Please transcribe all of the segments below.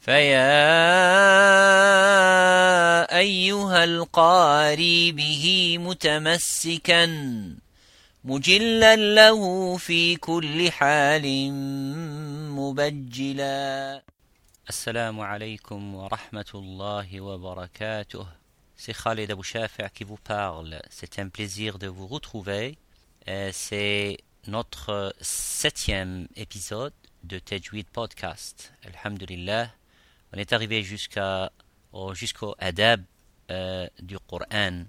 فيا أيها القاري به متمسكا مجلا له في كل حال مبجلا السلام عليكم ورحمة الله وبركاته C'est Khaled Abou Shafi qui vous parle. C'est un plaisir de vous retrouver. C'est notre septième épisode de Tajweed Podcast. Alhamdulillah. On est arrivé jusqu'au adab euh, du Coran.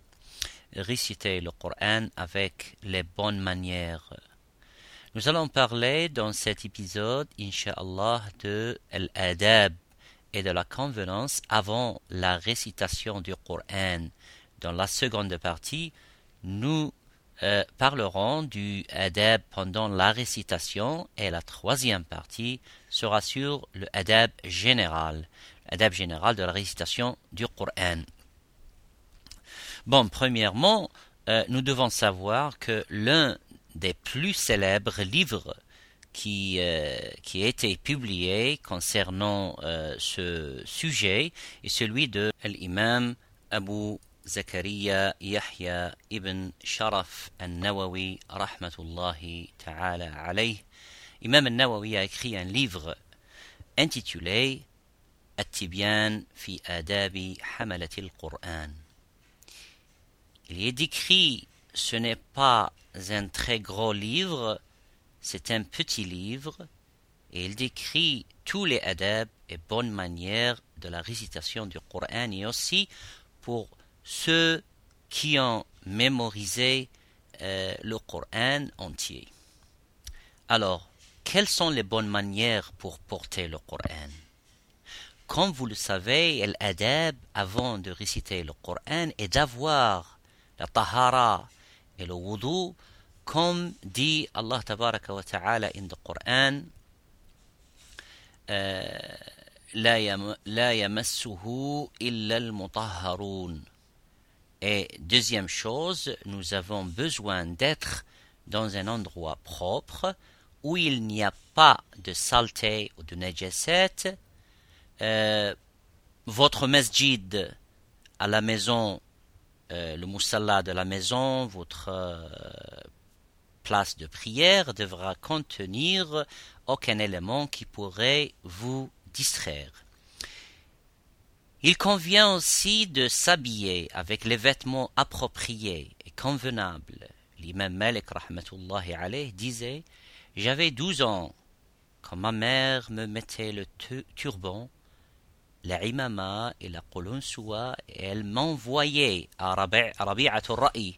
Réciter le Coran avec les bonnes manières. Nous allons parler dans cet épisode, Inch'Allah, de l'adab et de la convenance avant la récitation du Coran. Dans la seconde partie, nous euh, parlerons du adab pendant la récitation et la troisième partie sera sur le adab général, adab général de la récitation du Coran. Bon, premièrement, euh, nous devons savoir que l'un des plus célèbres livres qui, euh, qui a été publié concernant euh, ce sujet est celui de l'imam Abu Zakaria Yahya ibn Sharaf al-Nawawi rahmatullahi ta'ala alayh. Imam al-Nawawi a écrit un livre intitulé At-Tibyan fi adabi hamalati al-Qur'an. Il est décrit ce n'est pas un très gros livre, c'est un petit livre, et il décrit tous les adab et bonnes manières de la récitation du Coran et aussi pour ceux qui ont mémorisé euh, le Coran entier. Alors, quelles sont les bonnes manières pour porter le Coran Comme vous le savez, l'adab avant de réciter le Coran est d'avoir la tahara et le wudu comme dit Allah tabaraka wa ta'ala in the Quran لا يمسه إلا المطهرون et deuxième chose, nous avons besoin d'être dans un endroit propre où il n'y a pas de saleté ou de najasset. Euh, votre masjid à la maison, euh, le moussalla de la maison, votre euh, place de prière devra contenir aucun élément qui pourrait vous distraire. Il convient aussi de s'habiller avec les vêtements appropriés et convenables. L'imam Malik rahmatullahi disait J'avais douze ans quand ma mère me mettait le turban, la imama et la soie et elle m'envoyait à Rabi'atul Ra'i.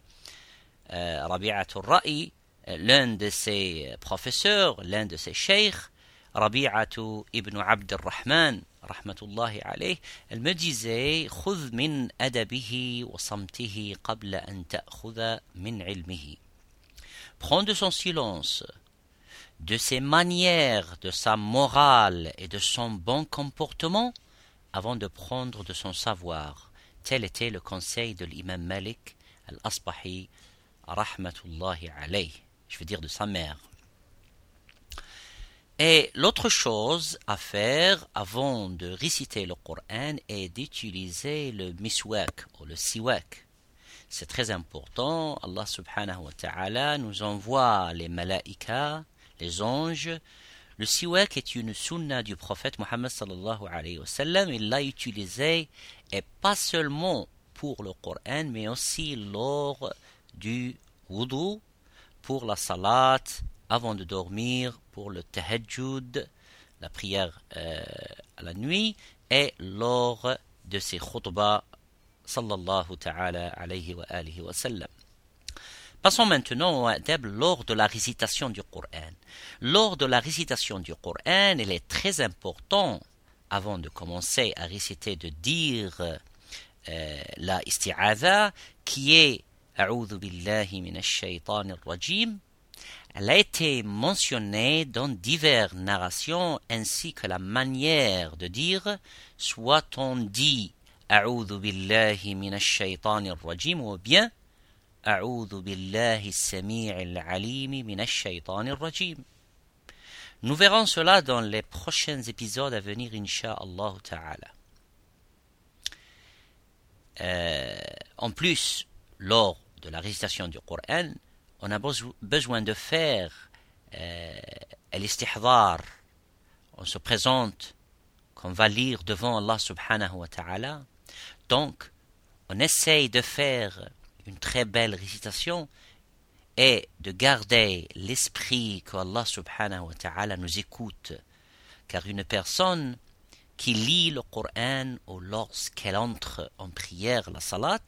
Euh, Rabi'atul Ra'i, l'un de ses professeurs, l'un de ses cheikhs, Rabi'atu ibn Abd al-Rahman, rahmatullahi alayh, elle me disait خذ من أدبه وصمته قبل أن تأخذ من علمه. Prends de son silence, de ses manières, de sa morale et de son bon comportement avant de prendre de son savoir. Tel était le conseil de l'imam Malik al-Asbahi, rahmatullahi alayh. Je veux dire de sa mère. Et l'autre chose à faire avant de réciter le Coran est d'utiliser le miswak ou le siwak. C'est très important. Allah subhanahu wa ta'ala nous envoie les malaïkas, les anges. Le siwak est une sunna du prophète Muhammad sallallahu alayhi wa sallam. Il l'a utilisé et pas seulement pour le Coran mais aussi lors du wudu, pour la salat, avant de dormir, pour le tahajjud, la prière euh, à la nuit, et lors de ses khutbah, sallallahu ta'ala alayhi wa alihi wa sallam. Passons maintenant au adab lors de la récitation du Coran. Lors de la récitation du Coran, il est très important, avant de commencer à réciter, de dire euh, la isti'adha, qui est « A'udhu billahi minash shaytanir rajim » Elle a été mentionnée dans diverses narrations ainsi que la manière de dire, soit on dit A'udhu billahi minash shaytanir rajim ou bien A'udhu billahi sami'il alimi minash shaytanir rajim. Nous verrons cela dans les prochains épisodes à venir, Inch'Allah Ta'ala. Euh, en plus, lors de la récitation du Coran, on a besoin de faire euh, l'istihdar. On se présente qu'on va lire devant Allah subhanahu wa ta'ala. Donc, on essaye de faire une très belle récitation et de garder l'esprit que Allah subhanahu wa ta'ala nous écoute. Car une personne qui lit le Coran ou lorsqu'elle entre en prière, la salat,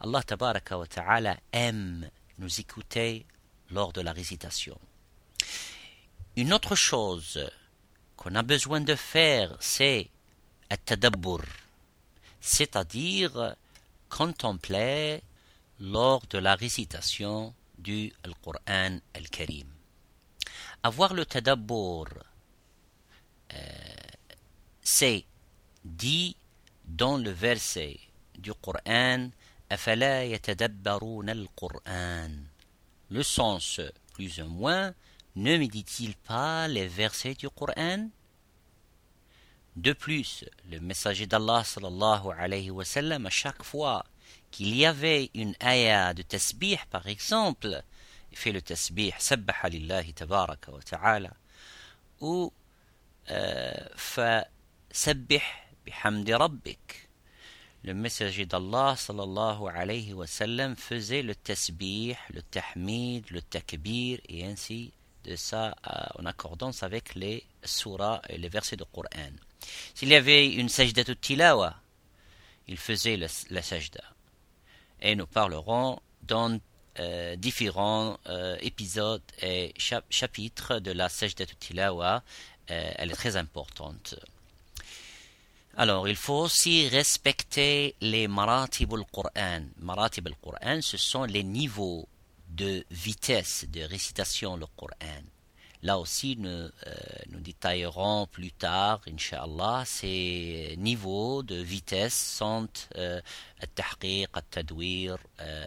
Allah tabaraka wa ta'ala aime nous écouter lors de la récitation. Une autre chose qu'on a besoin de faire, c'est at-tadabbur, c'est-à-dire contempler lors de la récitation du Coran al-Karim. Avoir le tadabbur, euh, c'est dit dans le verset du Coran le sens, plus ou moins, ne médite-t-il pas les versets du Coran De plus, le messager d'Allah sallallahu alayhi wa à chaque fois qu'il y avait une ayah de tasbih, par exemple, fait le tasbih, sabbaha lillahi tabaraka wa ta'ala, ou euh, fa sabbih bihamdi rabbik. Le messager d'Allah sallallahu alayhi wa sallam faisait le tasbih, le tahmid, le takbir et ainsi de ça euh, en accordance avec les surahs et les versets du Coran. S'il y avait une sajda tilawa, il faisait la, la sajda et nous parlerons dans euh, différents euh, épisodes et chapitres de la Sajdat Tilawa. Elle est très importante. Alors, il faut aussi respecter les maratib al-Qur'an. Maratib al-Qur'an, ce sont les niveaux de vitesse de récitation du Qur'an. Là aussi, nous, euh, nous détaillerons plus tard, Inch'Allah, ces niveaux de vitesse sont euh, al-tahqiq, al-tadwir, euh,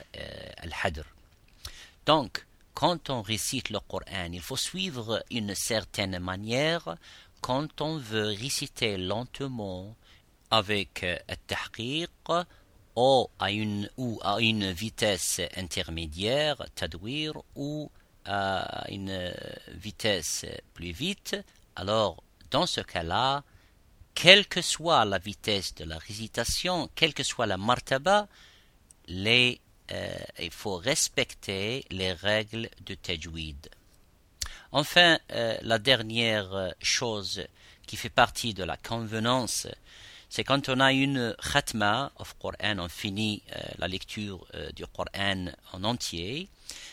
al-hadr. Donc, quand on récite le Coran, il faut suivre une certaine manière. Quand on veut réciter lentement avec al-tahqiq ou à une, ou à une vitesse intermédiaire, tadwir, ou à une vitesse plus vite, alors dans ce cas-là, quelle que soit la vitesse de la récitation, quelle que soit la martaba, les, euh, il faut respecter les règles de tajwid. Enfin, euh, la dernière chose qui fait partie de la convenance, c'est quand on a une khatma of Coran, on finit euh, la lecture du Coran en entier,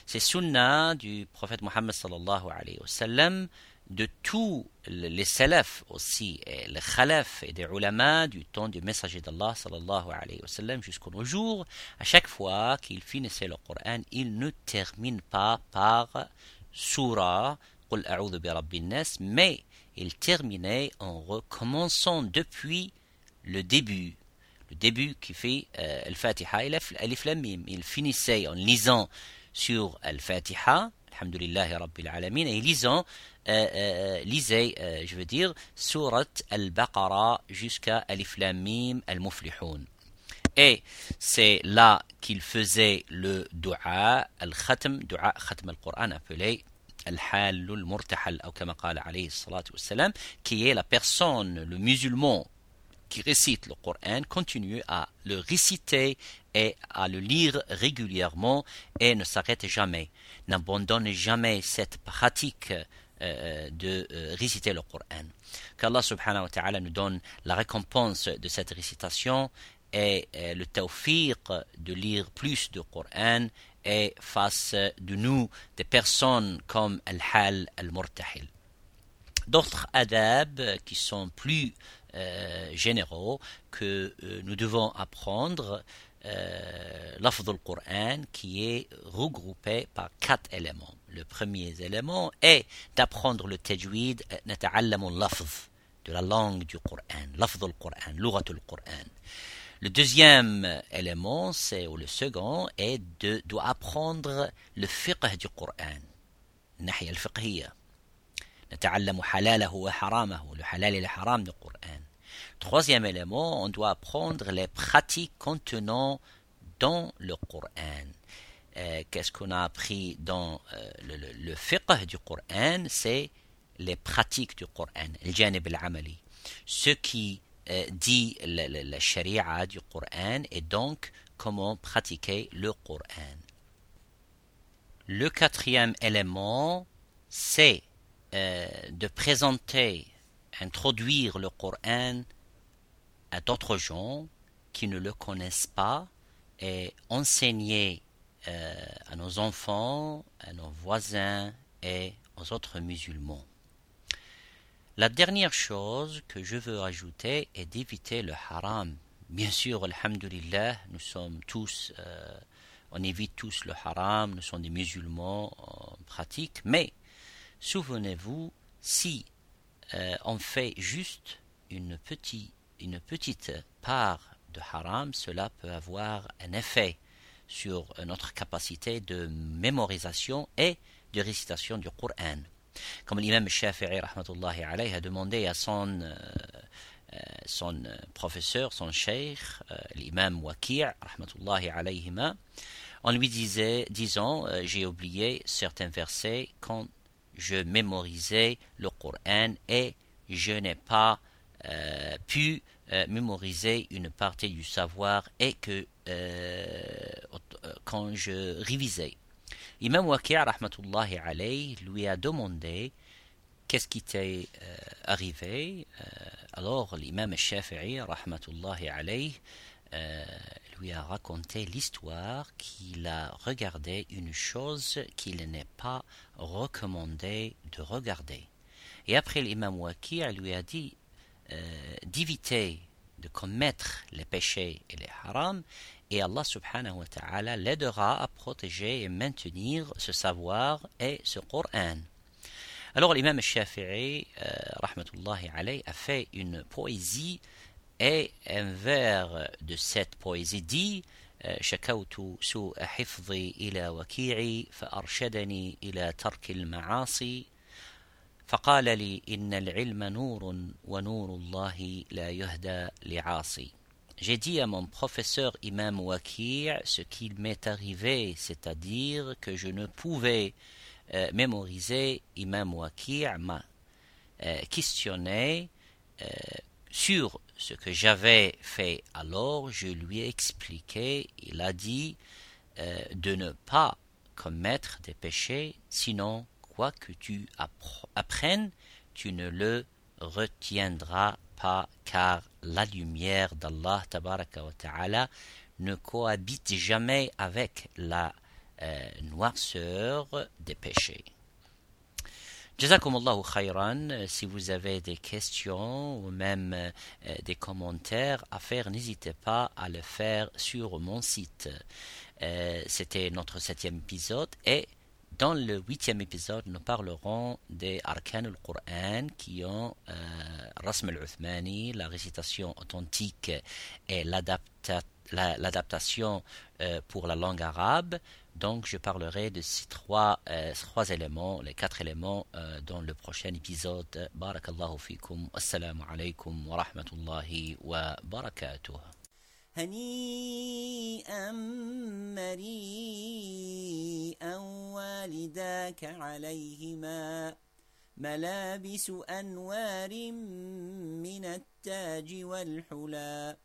c'est sunna du prophète Mohammed sallallahu alayhi wa sallam, de tous les salafs aussi, et les khalaf et des ulama du temps du messager d'Allah sallallahu alayhi wa sallam jusqu'au nos jours, à chaque fois qu'il finissait le Coran, il ne termine pas par surah, Qul a'udhu mais il terminait en recommençant depuis le début. Le début qui fait euh, Al-Fatiha et Alif Il finissait en lisant sur Al-Fatiha, الحمد لله رب العالمين اي ليزون ليزي جو دير سوره البقره جوسكا الف لام ميم المفلحون اي سي لا كيل فوزي لو دعاء الختم دعاء ختم القران ابلي الحال المرتحل أو كما قال عليه الصلاه والسلام كي لا بيرسون لو musulman qui récite le Coran continue à le réciter et à le lire régulièrement et ne s'arrête jamais, n'abandonne jamais cette pratique euh, de euh, réciter le Coran. Qu'Allah subhanahu wa ta'ala nous donne la récompense de cette récitation et euh, le tawfiq de lire plus de Coran et face de nous des personnes comme Al-Hal Al-Murtahil. D'autres adab qui sont plus généraux que nous devons apprendre l'afd al-Qur'an qui est regroupé par quatre éléments. Le premier élément est d'apprendre le tajwid, de la langue du Qur'an, l'afd al-Qur'an, l'urat al-Qur'an. Le deuxième élément, c'est, ou le second, est de, d'apprendre le fiqh du Qur'an, al Le halal et le haram du Coran. Troisième élément, on doit apprendre les pratiques contenant dans le Coran. Euh, qu'est-ce qu'on a appris dans euh, le, le, le fiqh du Coran C'est les pratiques du Coran, al-amali. Ce qui euh, dit la, la, la sharia du Coran et donc comment pratiquer le Coran. Le quatrième élément, c'est de présenter, introduire le Coran à d'autres gens qui ne le connaissent pas et enseigner euh, à nos enfants, à nos voisins et aux autres musulmans. La dernière chose que je veux ajouter est d'éviter le haram. Bien sûr, alhamdulillah, nous sommes tous, euh, on évite tous le haram, nous sommes des musulmans en pratique, mais souvenez-vous, si euh, on fait juste une, petit, une petite part de haram, cela peut avoir un effet sur notre capacité de mémorisation et de récitation du Coran. Comme l'imam Shafi'i a demandé à son, euh, euh, son professeur, son cheikh, euh, l'imam Waqi' en lui disait, disant, j'ai oublié certains versets quand je mémorisais le Coran et je n'ai pas pu mémoriser une partie du savoir et que quand je révisais. Imam Waqi' rahmatullahi alayhi lui a demandé qu'est-ce qui t'est euh, arrivé. Euh, alors l'imam Shafi'i rahmatullahi alayhi euh, lui a raconté l'histoire qu'il a regardé une chose qu'il n'est pas recommandé de regarder. Et après l'imam Waqi' lui a dit d'éviter de commettre les péchés et les harams et Allah subhanahu wa ta'ala l'aidera à protéger et maintenir ce savoir et ce Coran. Alors l'imam Shafi'i, euh, rahmatullahi alayhi, a fait une poésie et un vers de cette poésie dit شكوت سوء حفظي إلى وكيعي فأرشدني إلى ترك المعاصي فقال لي إن العلم نور ونور الله لا يهدى لعاصي j'ai dit à mon professeur Imam Wakir ce qu'il m'est arrivé, c'est-à-dire que je ne pouvais euh, mémoriser. Imam Wakir m'a euh, questionné euh, sur ce que j'avais fait alors. Je lui ai expliqué, il a dit de ne pas commettre des péchés, sinon quoi que tu apprennes, tu ne le retiendras pas car la lumière d'Allah ta'ala ne cohabite jamais avec la euh, noirceur des péchés. Jazakumullahu khayran. Si vous avez des questions ou même euh, des commentaires à faire, n'hésitez pas à le faire sur mon site. Euh, c'était notre septième épisode et dans le huitième épisode, nous parlerons des arcanes du Coran qui ont euh, Rasm al-Uthmani, la récitation authentique et l'adaptation euh, pour la langue arabe. Donc, je parlerai de ces trois, euh, éléments, les quatre éléments euh, dans le prochain épisode. Barakallahu fikum. Assalamu alaikum wa rahmatullahi wa barakatuh. هنيئا مريئا والداك عليهما ملابس أنوار من التاج والحلى